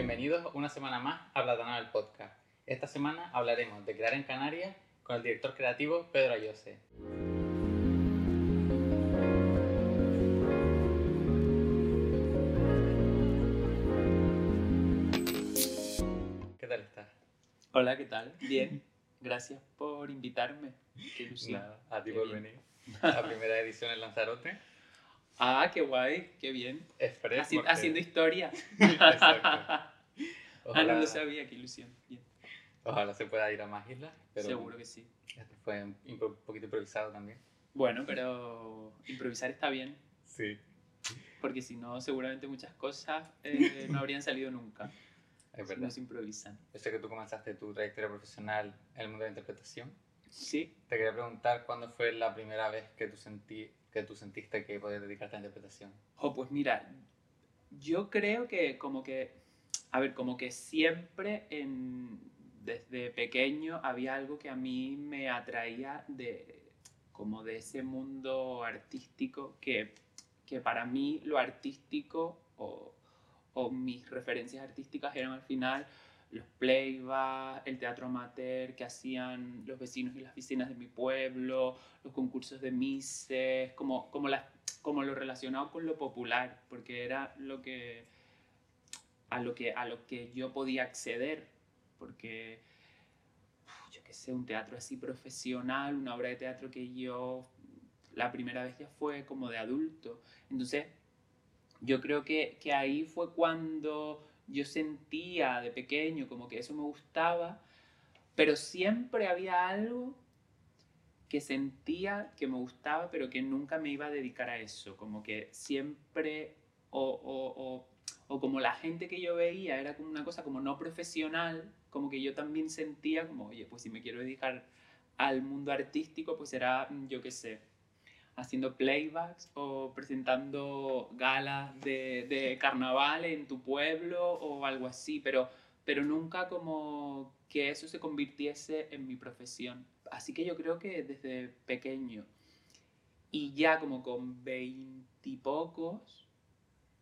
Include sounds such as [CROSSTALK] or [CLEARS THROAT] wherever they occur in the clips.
Bienvenidos una semana más a Platanal el Podcast. Esta semana hablaremos de crear en Canarias con el director creativo Pedro Ayose. ¿Qué tal estás? Hola, ¿qué tal? Bien. [LAUGHS] Gracias por invitarme. Qué ilusión. Nada, a ti Qué por bien. venir. [LAUGHS] La primera edición en Lanzarote. Ah, qué guay, qué bien. Express. Haci- porque- haciendo historia. [LAUGHS] Exacto. Ah, Ojalá, no lo sabía, qué ilusión. Ojalá se pueda ir a más islas. Pero Seguro que sí. Esto fue un un poquito improvisado también. Bueno, pero improvisar está bien, Sí, porque si no, seguramente muchas cosas eh, [LAUGHS] no habrían salido nunca es si verdad. no se improvisan. Yo sé que tú comenzaste tu trayectoria profesional en el mundo de la interpretación. Sí. Te quería preguntar cuándo fue la primera vez que tú, sentí, que tú sentiste que podías dedicarte a la interpretación. Oh, pues mira, yo creo que como que, a ver, como que siempre desde pequeño había algo que a mí me atraía de como de ese mundo artístico que, que para mí lo artístico o, o mis referencias artísticas eran al final los playbacks, el teatro amateur que hacían los vecinos y las vecinas de mi pueblo, los concursos de mises, como, como lo relacionado con lo popular, porque era lo que, a, lo que, a lo que yo podía acceder, porque yo qué sé, un teatro así profesional, una obra de teatro que yo la primera vez ya fue como de adulto. Entonces, yo creo que, que ahí fue cuando yo sentía de pequeño como que eso me gustaba, pero siempre había algo que sentía que me gustaba, pero que nunca me iba a dedicar a eso. Como que siempre, o como la gente que yo veía era como una cosa como no profesional, como que yo también sentía como, oye, pues si me quiero dedicar al mundo artístico, pues será, mm, yo qué sé, haciendo playbacks o presentando galas de, de carnaval en tu pueblo o algo así, pero, pero nunca como que eso se convirtiese en mi profesión. Así que yo creo que desde pequeño y ya como con veintipocos,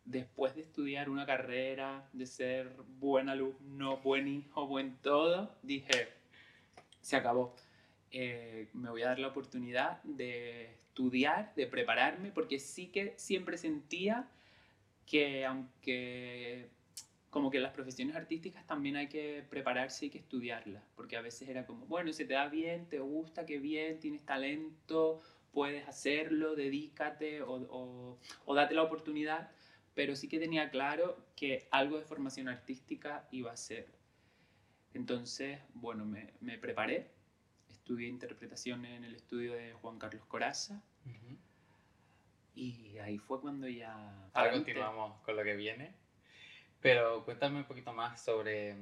después de estudiar una carrera, de ser buen alumno, buen hijo, buen todo, dije, se acabó. Eh, me voy a dar la oportunidad de estudiar, de prepararme, porque sí que siempre sentía que aunque como que las profesiones artísticas también hay que prepararse y que estudiarlas, porque a veces era como, bueno, se te da bien, te gusta, qué bien, tienes talento, puedes hacerlo, dedícate o, date la oportunidad, pero sí que tenía claro que algo de formación artística iba a ser. Entonces, bueno, me, me preparé, estudié interpretación en el estudio de Juan Carlos Coraza y ahí fue cuando ya... Ahora adelante. continuamos con lo que viene. Pero cuéntame un poquito más sobre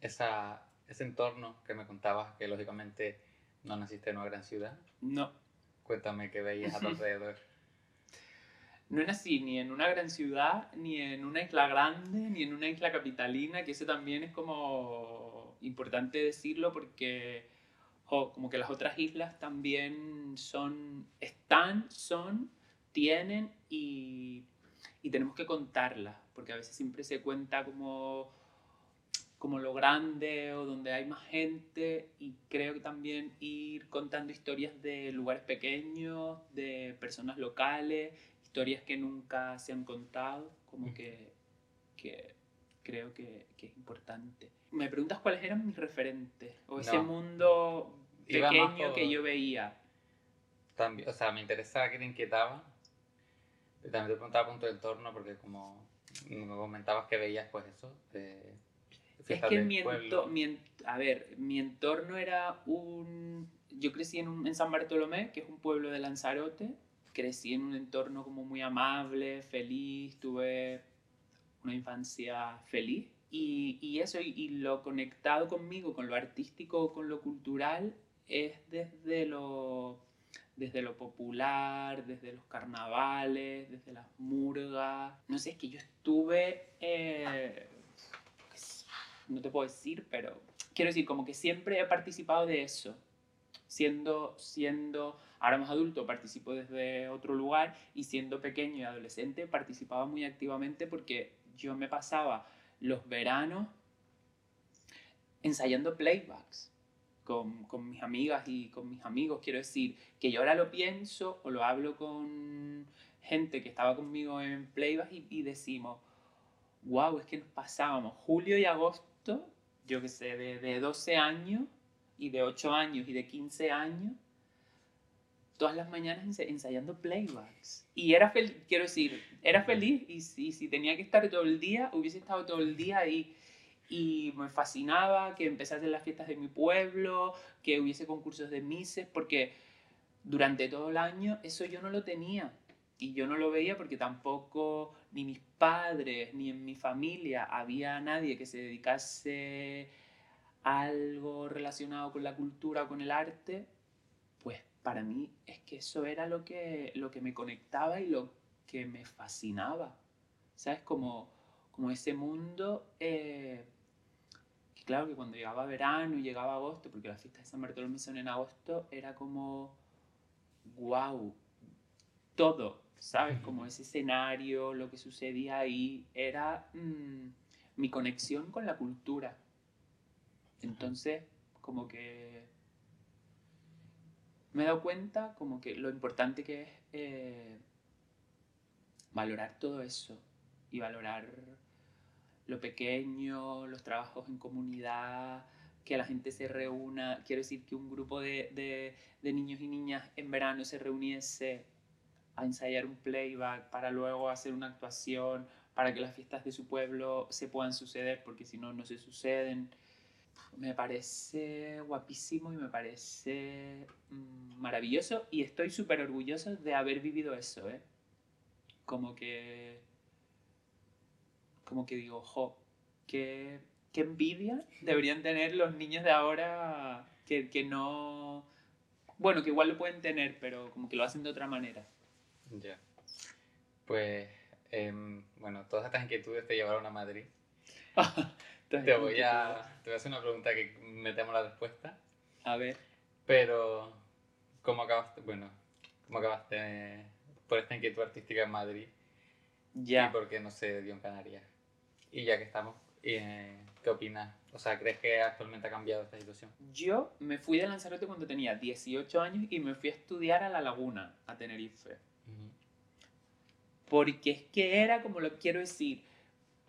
esa, ese entorno que me contabas, que lógicamente no naciste en una gran ciudad. No, Cuéntame qué veías a tu [LAUGHS] alrededor. No nací ni en una gran ciudad, ni en una isla grande, ni en una isla capitalina, que eso también es como importante decirlo porque como que las otras islas también son, están, son, tienen y, y tenemos que contarlas, porque a veces siempre se cuenta como, como lo grande o donde hay más gente y creo que también ir contando historias de lugares pequeños, de personas locales, historias que nunca se han contado, como que, que creo que, que es importante. Me preguntas cuáles eran mis referentes o ese No. mundo Iba más pequeño por- que yo veía. También, o sea, me interesaba qué te inquietaba. También te preguntaba punto de entorno porque como me comentabas que veías pues eso. de Es que mi, ento- mi a ver, mi entorno era un... Yo crecí en, un- en San Bartolomé, que es un pueblo de Lanzarote. Crecí en un entorno como muy amable, feliz, tuve una infancia feliz. Y, y eso, y, y lo conectado conmigo, con lo artístico, con lo cultural, es desde lo, desde lo popular, desde los carnavales, desde las murgas. No sé, es que yo estuve... eh, no te puedo decir, pero quiero decir, como que siempre he participado de eso. Siendo, siendo ahora más adulto, participo desde otro lugar y siendo pequeño y adolescente participaba muy activamente porque yo me pasaba los veranos ensayando playbacks con, con, mis amigas y con mis amigos. Quiero decir, que yo ahora lo pienso o lo hablo con gente que estaba conmigo en playback y, y decimos, wow, es que nos pasábamos julio y agosto, yo que sé, de, de 12 años y de 8 años y de 15 años, todas las mañanas ensayando playbacks. Y era feliz, quiero decir, era feliz y si, si tenía que estar todo el día, hubiese estado todo el día ahí. Y me fascinaba que empezase las fiestas de mi pueblo, que hubiese concursos de mises, porque durante todo el año eso yo no lo tenía. Y yo no lo veía porque tampoco ni mis padres ni en mi familia había nadie que se dedicase algo relacionado con la cultura o con el arte. Pues para mí es que eso era lo que, lo que me conectaba y lo que me fascinaba. ¿Sabes? Como, como ese mundo eh, que claro que cuando llegaba verano y llegaba agosto, porque las fiestas de San Bartolomé son en agosto, era como, wow, todo, ¿sabes? Como ese escenario, lo que sucedía ahí, era mmm, mi conexión con la cultura. Entonces, como que me he dado cuenta como que lo importante que es eh, valorar todo eso y valorar lo pequeño, los trabajos en comunidad, que la gente se reúna. Quiero decir que un grupo de, de, de niños y niñas en verano se reuniese a ensayar un playback para luego hacer una actuación, para que las fiestas de su pueblo se puedan suceder, porque si no, no se suceden. Me parece guapísimo y me parece mmm, maravilloso y estoy súper orgulloso de haber vivido eso, ¿eh? Como que... Como que digo, jo, qué, qué envidia deberían tener los niños de ahora que, que no... Bueno, que igual lo pueden tener, pero como que lo hacen de otra manera. Ya. Pues, eh, bueno, todas estas inquietudes te llevaron a Madrid. [LAUGHS] te, voy a, te voy a hacer una pregunta que me temo la respuesta. A ver. Pero, ¿cómo acabaste? Bueno, ¿cómo acabaste por esta inquietud artística en Madrid? Ya. ¿Y por qué no se dio en Canarias? Y ya que estamos, eh, ¿qué opinas? O sea, ¿crees que actualmente ha cambiado esta situación? Yo me fui de Lanzarote cuando tenía 18 años y me fui a estudiar a La Laguna, a Tenerife. Porque es que era como lo quiero decir,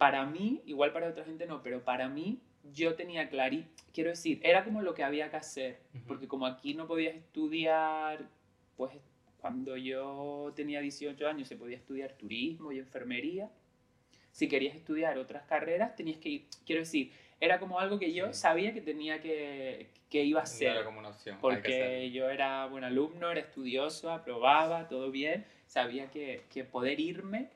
para mí, igual para otra gente no, pero para mí yo tenía clarí, quiero decir, era como lo que había que hacer, Ujú. porque como aquí no podías estudiar, pues cuando yo tenía 18 años se podía estudiar turismo y enfermería. Si querías estudiar otras carreras, tenías que ir, quiero decir, era como algo que yo Sí. sabía que tenía que, que iba a No ser. era como una opción. Porque yo era buen alumno, era estudioso, aprobaba, todo bien. Sabía que, que poder irme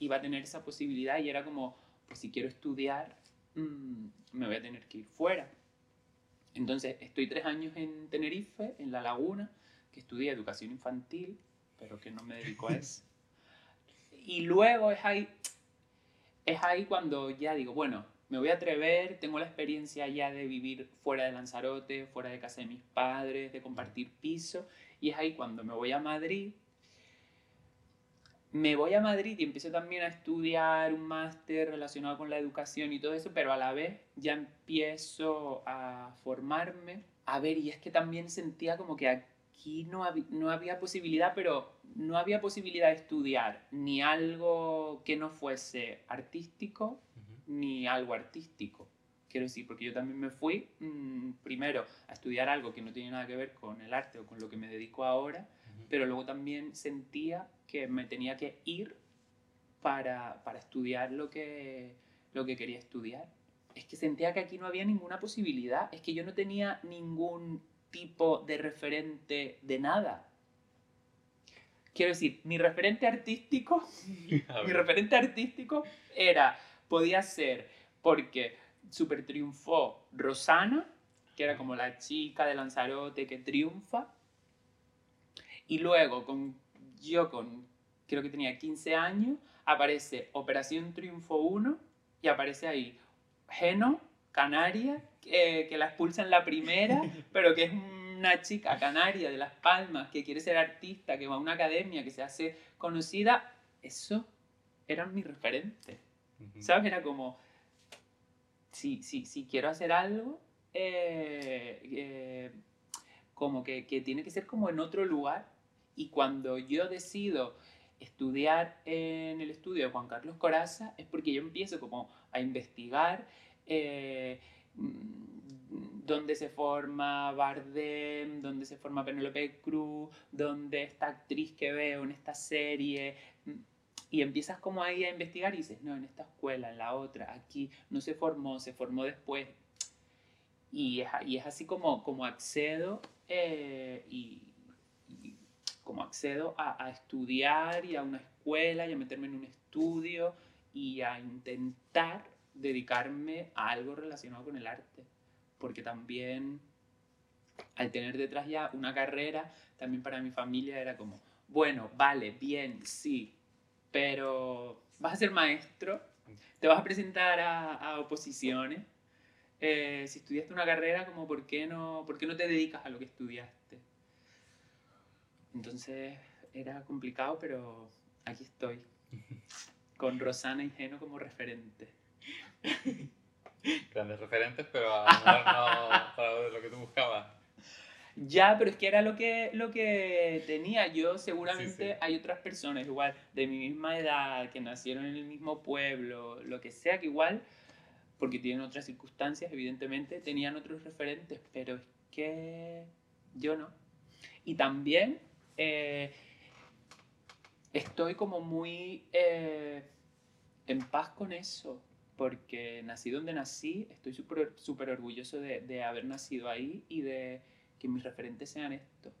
iba a tener esa posibilidad y era como, si quiero estudiar, mm, me voy a tener que ir fuera. Entonces, estoy tres años en Tenerife, en La Laguna, que estudié educación infantil, pero que no me dedico a [LAUGHS] eso. Y luego es ahí, es ahí cuando ya digo, bueno, me voy a atrever, tengo la experiencia ya de vivir fuera de Lanzarote, fuera de casa de mis padres, de compartir piso, y es ahí cuando me voy a Madrid. Me voy a Madrid y empiezo también a estudiar un máster relacionado con la educación y todo eso, pero a la vez ya empiezo a formarme. A ver, y es que también sentía como que aquí no, hab- no había posibilidad, pero no había posibilidad de estudiar ni algo que no fuese artístico, ni algo artístico. Quiero decir, porque yo también me fui mm, primero a estudiar algo que no tiene nada que ver con el arte o con lo que me dedico ahora, pero luego también sentía que me tenía que ir para, para estudiar lo que, lo que quería estudiar. Es que sentía que aquí no había ninguna posibilidad, es que yo no tenía ningún tipo de referente de nada. Quiero decir, mi referente artístico [LAUGHS] mi referente artístico era, podía ser, porque super triunfó Rosana, que era como la chica de Lanzarote que triunfa, y luego con, yo con, creo que tenía 15 años, aparece Operación Triunfo 1 y aparece ahí Geno, Canaria, eh, que la expulsa en la primera, [LAUGHS] pero que es una chica canaria de Las Palmas que quiere ser artista, que va a una academia, que se hace conocida, eso era mi referente. Ujú. ¿Sabes? Era como, si, si, si quiero hacer algo, eh, eh, como que, que, tiene que ser como en otro lugar. Y cuando yo decido estudiar en el estudio de Juan Carlos Coraza, es porque yo empiezo como a investigar eh, dónde se forma Bardem, dónde se forma Penelope Cruz, dónde esta actriz que veo en esta serie. Y empiezas como ahí a investigar y dices, no, en esta escuela, en la otra, aquí no se formó, se formó después. Y es, y es así como, como accedo eh, y, como accedo a, estudiar y a una escuela y a meterme en un estudio y a intentar dedicarme a algo relacionado con el arte. Porque también al tener detrás ya una carrera, también para mi familia era como, bueno, vale, bien, sí, pero vas a ser maestro, te vas a presentar a, a oposiciones eh, si estudiaste una carrera, como ¿por qué, no, ¿por qué no te dedicas a lo que estudiaste? Entonces era complicado, pero aquí estoy, [LAUGHS] con Rosana Ingenuo como referente. [LAUGHS] Grandes referentes, pero a [LAUGHS] no para lo que tú buscabas. Ya, pero es que era lo que, lo que tenía. Yo seguramente sí, sí. hay otras personas igual de mi misma edad, que nacieron en el mismo pueblo, lo que sea, que igual porque tienen otras circunstancias, evidentemente, tenían otros referentes, pero es que yo no. Y también eh, estoy como muy eh, en paz con eso, porque nací donde nací, estoy súper super orgulloso de, de, haber nacido ahí y de que mis referentes sean estos.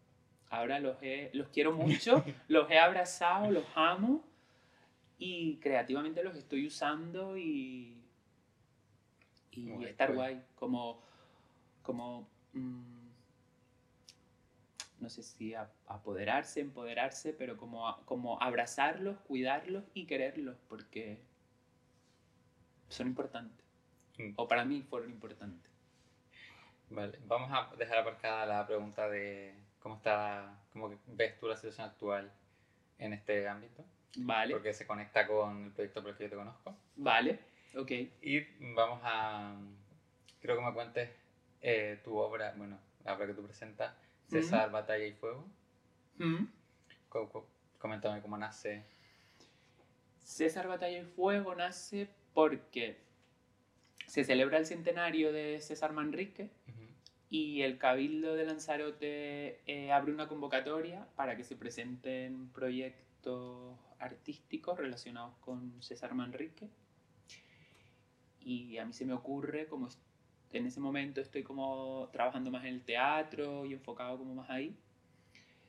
Ahora los, he, los quiero mucho, [LAUGHS] los he abrazado, los amo y creativamente los estoy usando y, y estar guay, como, como mmm, no sé si a, apoderarse, empoderarse, pero como, a, como abrazarlos, cuidarlos y quererlos, porque son importantes. Mm. O para mí fueron importantes. Vale, vamos a dejar aparcada la pregunta de cómo está, cómo ves tú la situación actual en este ámbito. Vale. Porque se conecta con el proyecto por el que yo te conozco. Vale. Ok. Y vamos a. Quiero que me cuentes eh, tu obra, bueno, la obra que tú presentas, César. Batalla y Fuego. Coméntame cómo nace. César, Batalla y Fuego nace porque se celebra el centenario de César Manrique uh -huh. y el Cabildo de Lanzarote eh, abre una convocatoria para que se presenten proyectos artísticos relacionados con César Manrique y a mí se me ocurre, como en ese momento estoy como trabajando más en el teatro y enfocado como más ahí,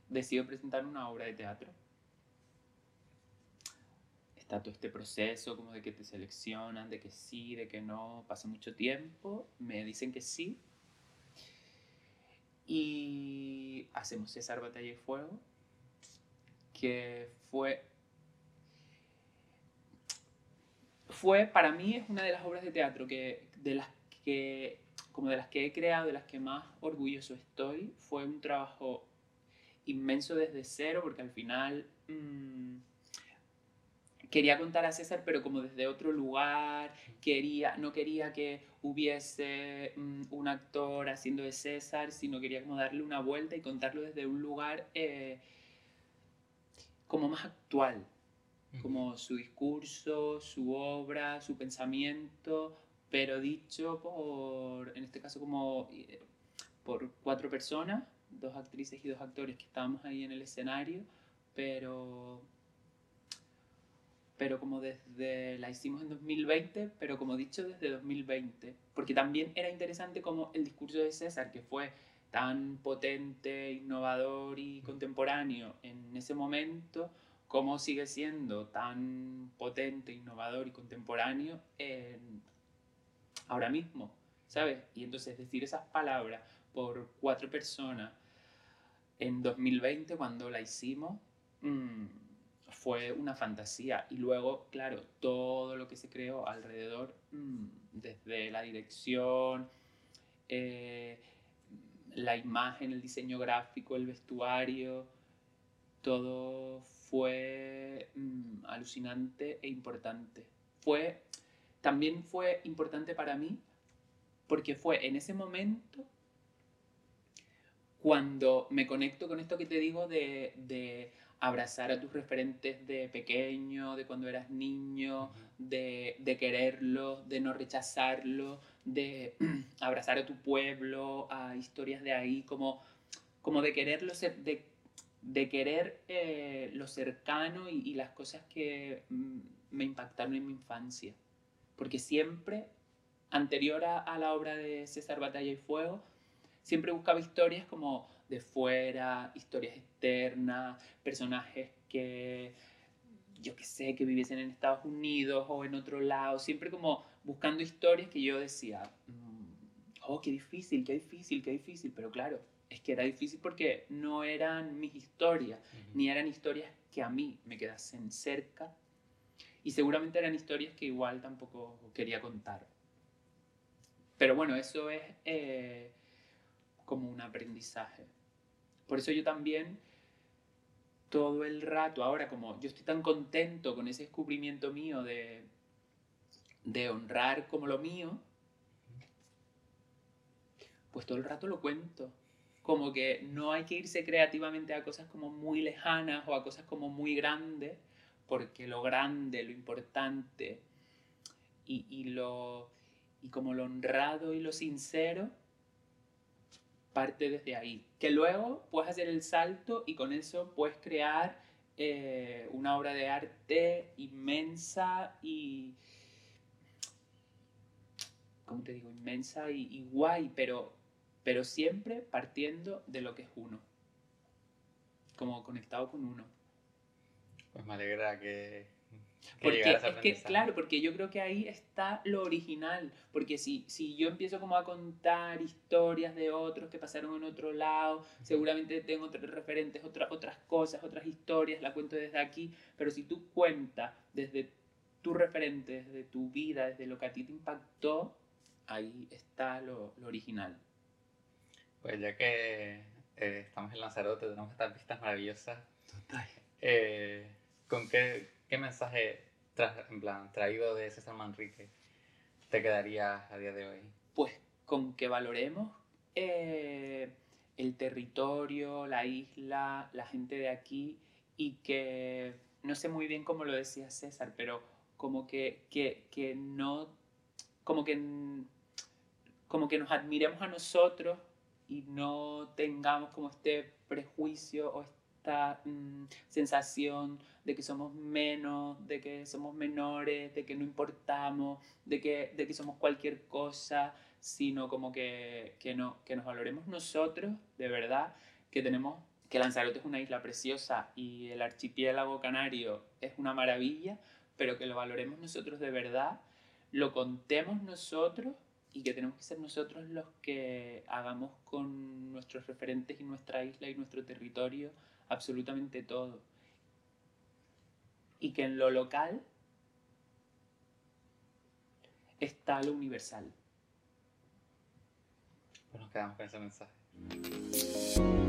decido presentar una obra de teatro. Está todo este proceso como de que te seleccionan, de que sí, de que no, pasa mucho tiempo, me dicen que sí. Y hacemos César Batalla y Fuego, que fue fue, para mí, es una de las obras de teatro que, de las que, como de las que he creado, de las que más orgulloso estoy. Fue un trabajo inmenso desde cero, porque al final mmm, quería contar a César, pero como desde otro lugar, quería, no quería que hubiese mmm, un actor haciendo de César, sino quería como darle una vuelta y contarlo desde un lugar eh, como más actual, como su discurso, su obra, su pensamiento, pero dicho por, en este caso como eh, por cuatro personas, dos actrices y dos actores que estábamos ahí en el escenario, pero pero como desde la hicimos en 2020, pero como dicho desde 2020, porque también era interesante como el discurso de César que fue tan potente, innovador y contemporáneo en ese momento, cómo sigue siendo tan potente, innovador y contemporáneo en, ahora mismo, ¿sabes? Y entonces decir esas palabras por cuatro personas en 2020 cuando la hicimos mmm, fue una fantasía. Y luego, claro, todo lo que se creó alrededor, mmm, desde la dirección, eh, la imagen, el diseño gráfico, el vestuario, todo fue mmm, alucinante e importante. Fue, también fue importante para mí porque fue en ese momento cuando me conecto con esto que te digo de, de abrazar a tus referentes de pequeño, de cuando eras niño, de, de quererlo, de no rechazarlo, de [CLEARS THROAT] abrazar a tu pueblo, a historias de ahí, como, como de quererlo, de, de querer eh, lo cercano y, y, las cosas que mm, me impactaron en mi infancia. Porque siempre, anterior a, a la obra de César Batalla y Fuego, siempre buscaba historias como de fuera, historias externas, personajes que, yo qué sé, que viviesen en Estados Unidos o en otro lado, siempre como buscando historias que yo decía, mm, oh, qué difícil, qué difícil, qué difícil, pero claro, es que era difícil porque no eran mis historias, ni eran historias que a mí me quedasen cerca, y seguramente eran historias que igual tampoco quería contar. Pero bueno, eso es eh, como un aprendizaje. Por eso yo también todo el rato, ahora como yo estoy tan contento con ese descubrimiento mío de, de honrar como lo mío, pues todo el rato lo cuento. Como que no hay que irse creativamente a cosas como muy lejanas o a cosas como muy grandes, porque lo grande, lo importante y, y lo, y como lo honrado y lo sincero parte desde ahí. Que luego puedes hacer el salto y con eso puedes crear eh, una obra de arte inmensa y... ¿Cómo te digo? Inmensa y, y guay, pero, pero siempre partiendo de lo que es uno. Como conectado con uno. Pues me alegra que, porque es que, claro, porque yo creo que ahí está lo original. Porque si, si yo empiezo como a contar historias de otros que pasaron en otro lado, seguramente tengo otros referentes, otras otras cosas, otras historias, la cuento desde aquí. Pero si tú cuentas desde tu referente, desde tu vida, desde lo que a ti te impactó, ahí está lo, lo original. Pues ya que eh, estamos en Lanzarote, tenemos estas vistas maravillosas. Total. Eh, ¿Con qué, qué mensaje en plan, traído de César Manrique te quedaría a día de hoy? Pues con que valoremos eh, el territorio, la isla, la gente de aquí y que, no sé muy bien cómo lo decía César, pero como que, que, que no, como que, como que nos admiremos a nosotros y no tengamos como este prejuicio o esta mm, sensación de que somos menos, de que somos menores, de que no importamos, de que, de que somos cualquier cosa, sino como que, que, no, que nos valoremos nosotros, de verdad, que tenemos que Lanzarote es una isla preciosa y el archipiélago canario es una maravilla, pero que lo valoremos nosotros de verdad, lo contemos nosotros y que tenemos que ser nosotros los que hagamos con nuestros referentes y nuestra isla y nuestro territorio absolutamente todo y que en lo local está lo universal. Pues nos quedamos con ese mensaje.